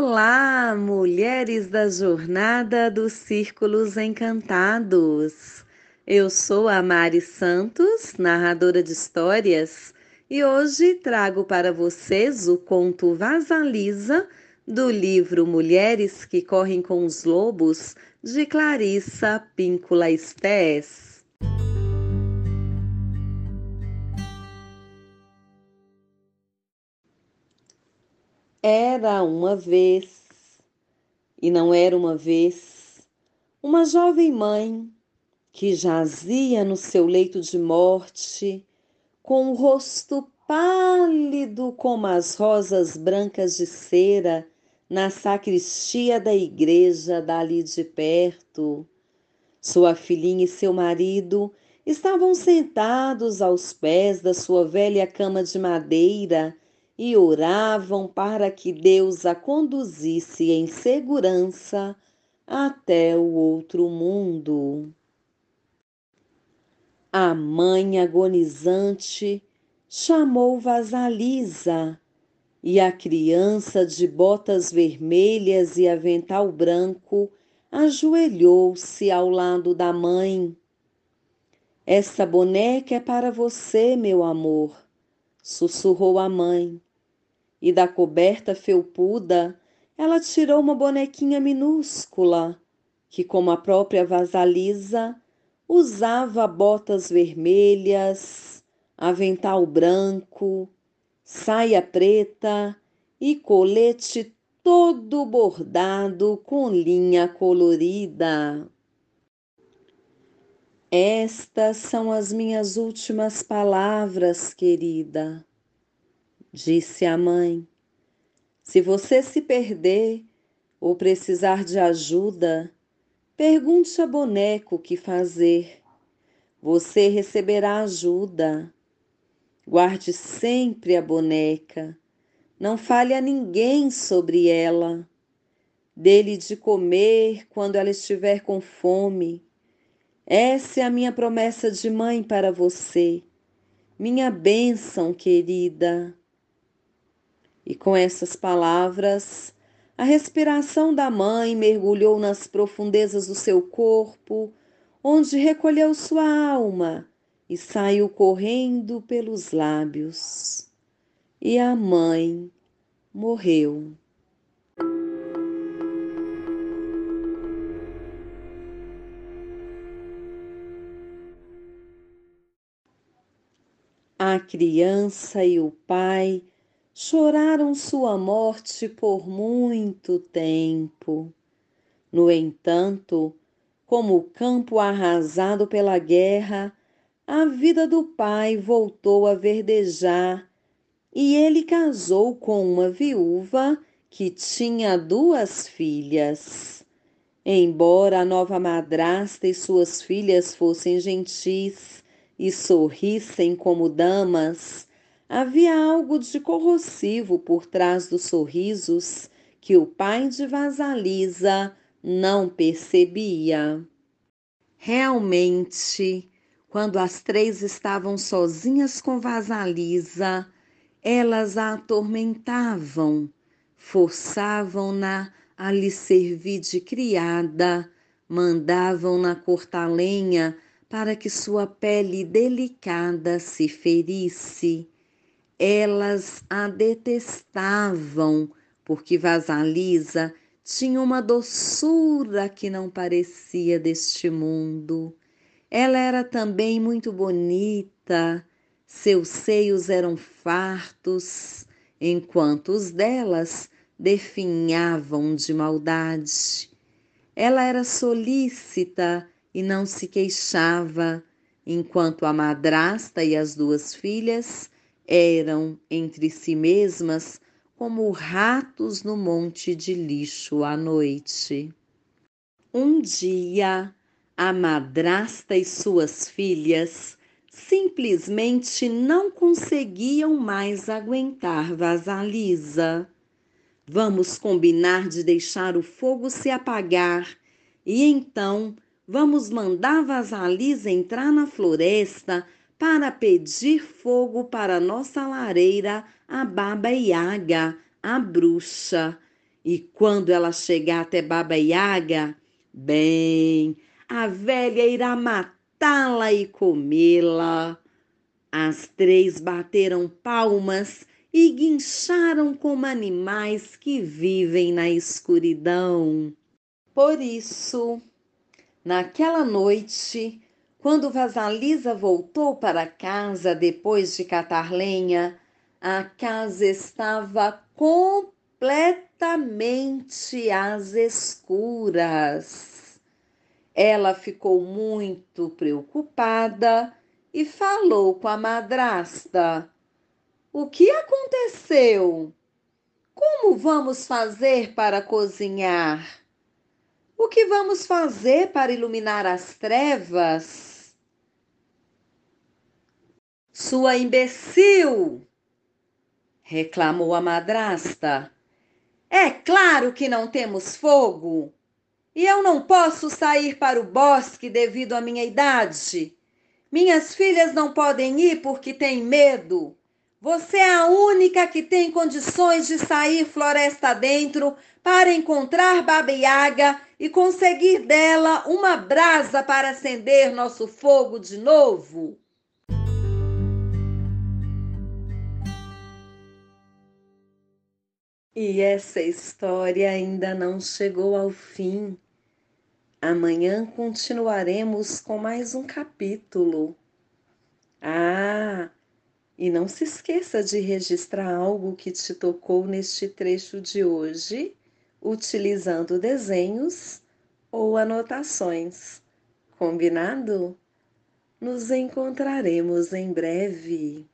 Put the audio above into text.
Olá, mulheres da jornada dos Círculos Encantados. Eu sou a Mari Santos, narradora de histórias, e hoje trago para vocês o conto Vasalisa do livro Mulheres que Correm com os Lobos, de Clarissa Píncula Estés. Era uma vez, e não era uma vez, uma jovem mãe que jazia no seu leito de morte, com o rosto pálido como as rosas brancas de cera na sacristia da igreja dali de perto. Sua filhinha e seu marido estavam sentados aos pés da sua velha cama de madeira e oravam para que Deus a conduzisse em segurança até o outro mundo. A mãe agonizante chamou Vasalisa e a criança de botas vermelhas e avental branco ajoelhou-se ao lado da mãe. Essa boneca é para você, meu amor, sussurrou a mãe e da coberta felpuda ela tirou uma bonequinha minúscula, que, como a própria vasalisa, usava botas vermelhas, avental branco, saia preta e colete todo bordado com linha colorida. Estas são as minhas últimas palavras, querida disse a mãe. Se você se perder ou precisar de ajuda, pergunte a boneco o que fazer. Você receberá ajuda. Guarde sempre a boneca. Não fale a ninguém sobre ela. Dê-lhe de comer quando ela estiver com fome. Essa é a minha promessa de mãe para você. Minha bênção, querida. E com essas palavras, a respiração da mãe mergulhou nas profundezas do seu corpo, onde recolheu sua alma e saiu correndo pelos lábios. E a mãe morreu. A criança e o pai choraram sua morte por muito tempo. No entanto, como o campo arrasado pela guerra, a vida do pai voltou a verdejar e ele casou com uma viúva que tinha duas filhas. Embora a nova madrasta e suas filhas fossem gentis e sorrissem como damas, Havia algo de corrosivo por trás dos sorrisos que o pai de Vasalisa não percebia. Realmente, quando as três estavam sozinhas com Vasalisa, elas a atormentavam, forçavam-na a lhe servir de criada, mandavam-na cortar lenha para que sua pele delicada se ferisse elas a detestavam, porque Vasalisa tinha uma doçura que não parecia deste mundo. Ela era também muito bonita, seus seios eram fartos, enquanto os delas definhavam de maldade. Ela era solícita e não se queixava, enquanto a madrasta e as duas filhas eram entre si mesmas como ratos no monte de lixo à noite. Um dia, a madrasta e suas filhas simplesmente não conseguiam mais aguentar Vasalisa. Vamos combinar de deixar o fogo se apagar e então vamos mandar Vasalisa entrar na floresta para pedir fogo para nossa lareira, a Baba Yaga, a bruxa. E quando ela chegar até Baba Yaga, bem, a velha irá matá-la e comê-la. As três bateram palmas e guincharam como animais que vivem na escuridão. Por isso, naquela noite, quando Vasalisa voltou para casa depois de catar lenha, a casa estava completamente às escuras. Ela ficou muito preocupada e falou com a madrasta: O que aconteceu? Como vamos fazer para cozinhar? O que vamos fazer para iluminar as trevas? Sua imbecil! reclamou a madrasta. É claro que não temos fogo. E eu não posso sair para o bosque devido à minha idade. Minhas filhas não podem ir porque têm medo. Você é a única que tem condições de sair floresta dentro para encontrar Baba Yaga e conseguir dela uma brasa para acender nosso fogo de novo. E essa história ainda não chegou ao fim. Amanhã continuaremos com mais um capítulo. Ah, e não se esqueça de registrar algo que te tocou neste trecho de hoje, utilizando desenhos ou anotações. Combinado? Nos encontraremos em breve.